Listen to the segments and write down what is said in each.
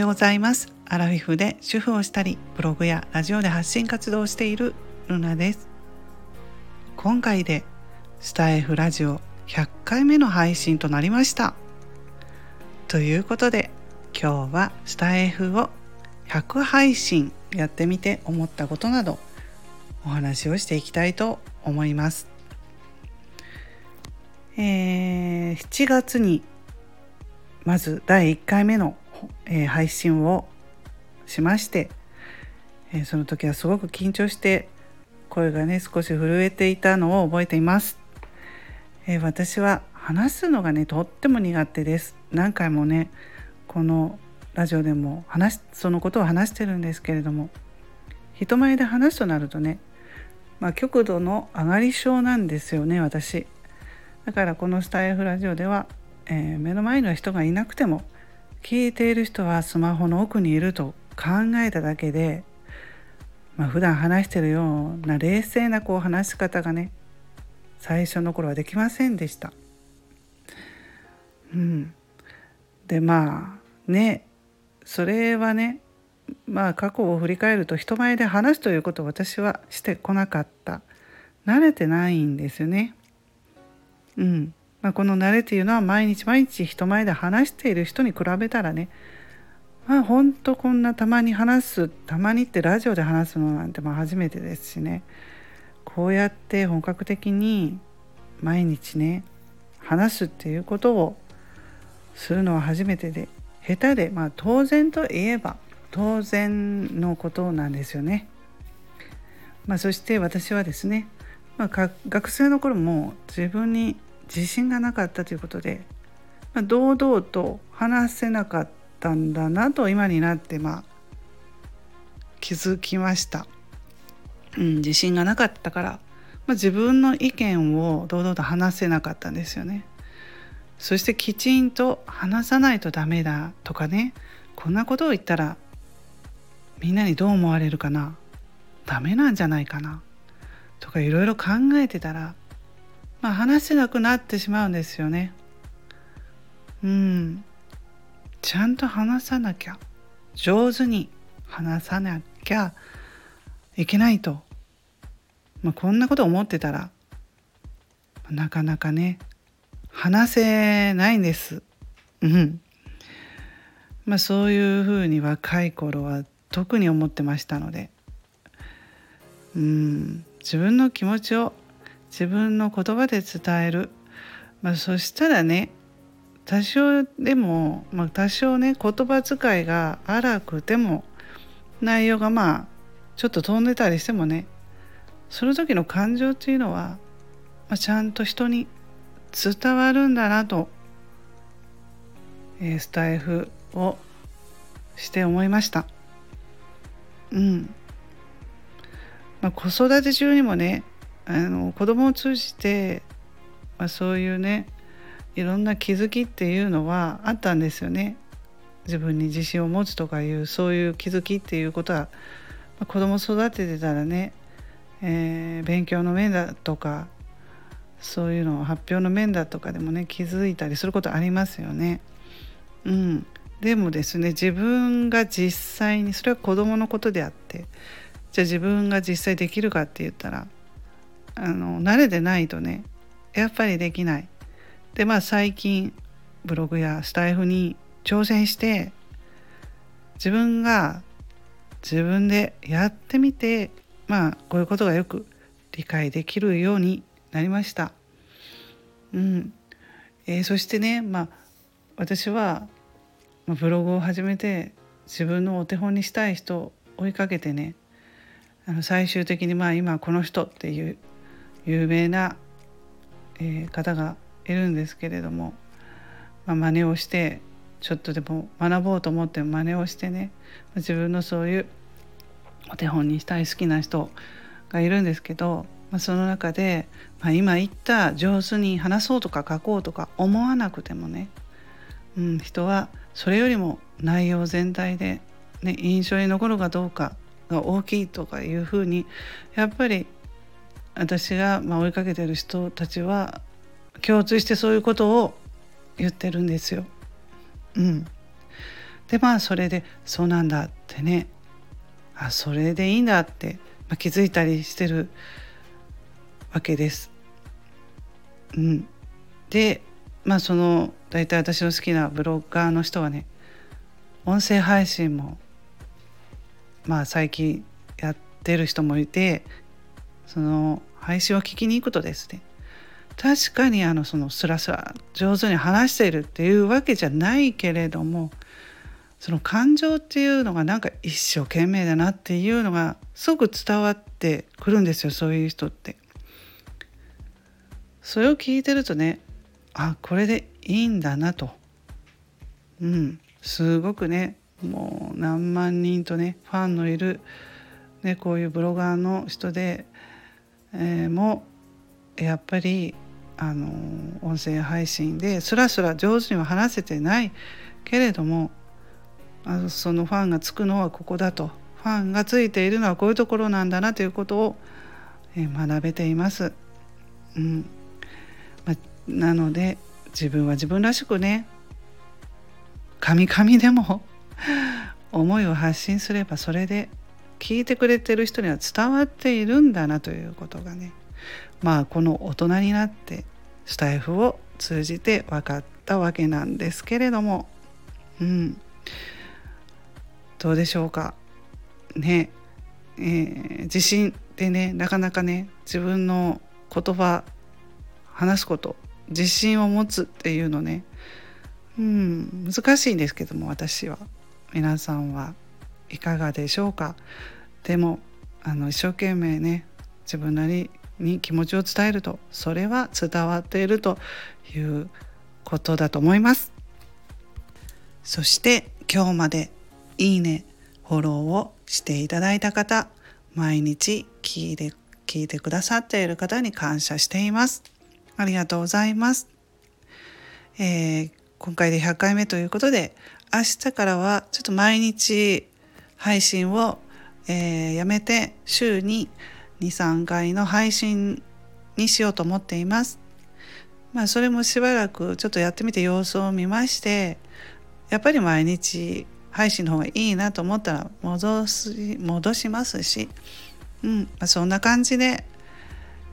ようございます。アラフィフで主婦をしたりブログやラジオで発信活動をしているルナです。今回でスタイフラジオ100回目の配信となりました。ということで今日はスタイフを100配信やってみて思ったことなどお話をしていきたいと思います。えー、7月にまず第1回目の、えー、配信をしまして、えー、その時はすごく緊張して声がね少し震えていたのを覚えています。え私は話すのがねとっても苦手です。何回もねこのラジオでも話そのことを話してるんですけれども人前で話すとなるとねまあ、極度の上がり症なんですよね私だからこのスタイフラジオでは、えー、目の前の人がいなくても聞いている人はスマホの奥にいると考えただけで、まあ、普段話してるような冷静なこう話し方がね最初の頃はできませんでした。うん、でまあねそれはねまあ過去を振り返ると人前で話すということを私はしてこなかった慣れてないんですよね。うんまあ、この慣れというのは毎日毎日人前で話している人に比べたらねまあほんとこんなたまに話すたまにってラジオで話すのなんてまあ初めてですしねこうやって本格的に毎日ね話すっていうことをするのは初めてで下手でまあ当然といえば当然のことなんですよね。まあ、そして私はですね、まあ、学生の頃も自分に自信がなかったということで、まあ、堂々と話せなかったんだなと今になってまあ気づきました。うん、自信がなかったから、まあ、自分の意見を堂々と話せなかったんですよね。そしてきちんと話さないとダメだとかねこんなことを言ったらみんなにどう思われるかなダメなんじゃないかなとかいろいろ考えてたらまあ話せなくなってしまうんですよね。うんちゃんと話さなきゃ上手に話さなきゃいけないと、まあ、こんなこと思ってたらなかなかね話せないんです。うん。まあそういうふうに若い頃は特に思ってましたのでうん自分の気持ちを自分の言葉で伝える、まあ、そしたらね多少でも、まあ、多少ね言葉遣いが荒くても内容がまあちょっと飛んでたりしてもねその時の感情っていうのは、まあ、ちゃんと人に伝わるんだなと、えー、スタイフをして思いました。うんまあ、子育て中にもねあの子供を通じて、まあ、そういうねいろんな気づきっていうのはあったんですよね。自分に自信を持つとかいうそういう気づきっていうことは、まあ、子供育ててたらね、えー、勉強の面だとかそういうのを発表の面だとかでもね気づいたりすることありますよね。うん、でもですね自分が実際にそれは子どものことであってじゃあ自分が実際できるかって言ったらあの慣れてないとねやっぱりできない。でまあ最近ブログやスタイフに挑戦して自分が自分でやってみてまあこういうことがよく理解できるようになりました。うんえー、そしてねまあ私はブログを始めて自分のお手本にしたい人を追いかけてねあの最終的にまあ今この人っていう有名な、えー、方がいるんですけれども、まあ、真似をしてちょっとでも学ぼうと思って真似をしてね自分のそういうお手本にしたい好きな人がいるんですけど、まあ、その中で、まあ、今言った上手に話そうとか書こうとか思わなくてもね、うん、人はそれよりも内容全体で、ね、印象に残るかどうかが大きいとかいうふうにやっぱり私がま追いかけてる人たちは共通してそういうことを言ってるんですよ。うん、でまあそれでそうなんだってねあそれでいいんだって、まあ、気づいたりしてるわけです。うん、でまあその大体私の好きなブロガーの人はね音声配信もまあ最近やってる人もいてその配信を聞きに行くとですね確かにあのそのスラスラ上手に話しているっていうわけじゃないけれどもその感情っていうのがなんか一生懸命だなっていうのがすぐ伝わってくるんですよそういう人って。それを聞いてるとねあこれでいいんだなと。うんすごくねもう何万人とねファンのいる、ね、こういうブロガーの人で、えー、もやっぱりあの音声配信でスラスラ上手には話せてないけれどもあのそのファンがつくのはここだとファンがついているのはこういうところなんだなということを、えー、学べています。うんまなので自分は自分らしくねカミカミでも思いを発信すればそれで聞いてくれてる人には伝わっているんだなということがねまあこの大人になってスタイフを通じて分かったわけなんですけれどもうん。どうでしょうか？ね。えー、自信ってねなかなかね自分の言葉話すこと自信を持つっていうのねうん難しいんですけども私は。皆さんは。いかがでしょうか？でもあの一生懸命ね自分なりに気持ちを伝えるとそれは伝わっているということだと思います。そして今日までいいねフォローをしていただいた方毎日聞いて聞いてくださっている方に感謝しています。ありがとうございます、えー、今回で100回目ということで明日からはちょっと毎日配信を、えー、やめて週に23回の配信にしようと思っています。まあそれもしばらくちょっとやってみて様子を見ましてやっぱり毎日配信の方がいいなと思ったら戻す戻しますし、うんまあ、そんな感じで、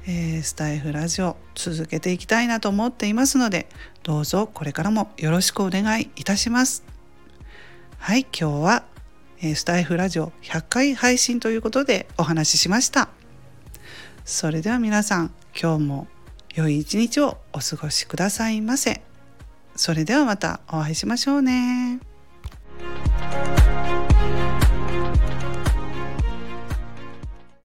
えー、スタイフラジオ続けていきたいなと思っていますのでどうぞこれからもよろしくお願いいたします。はい今日は、え、スタイフラジオ100回配信ということでお話ししました。それでは皆さん今日も良い一日をお過ごしくださいませ。それではまたお会いしましょうね。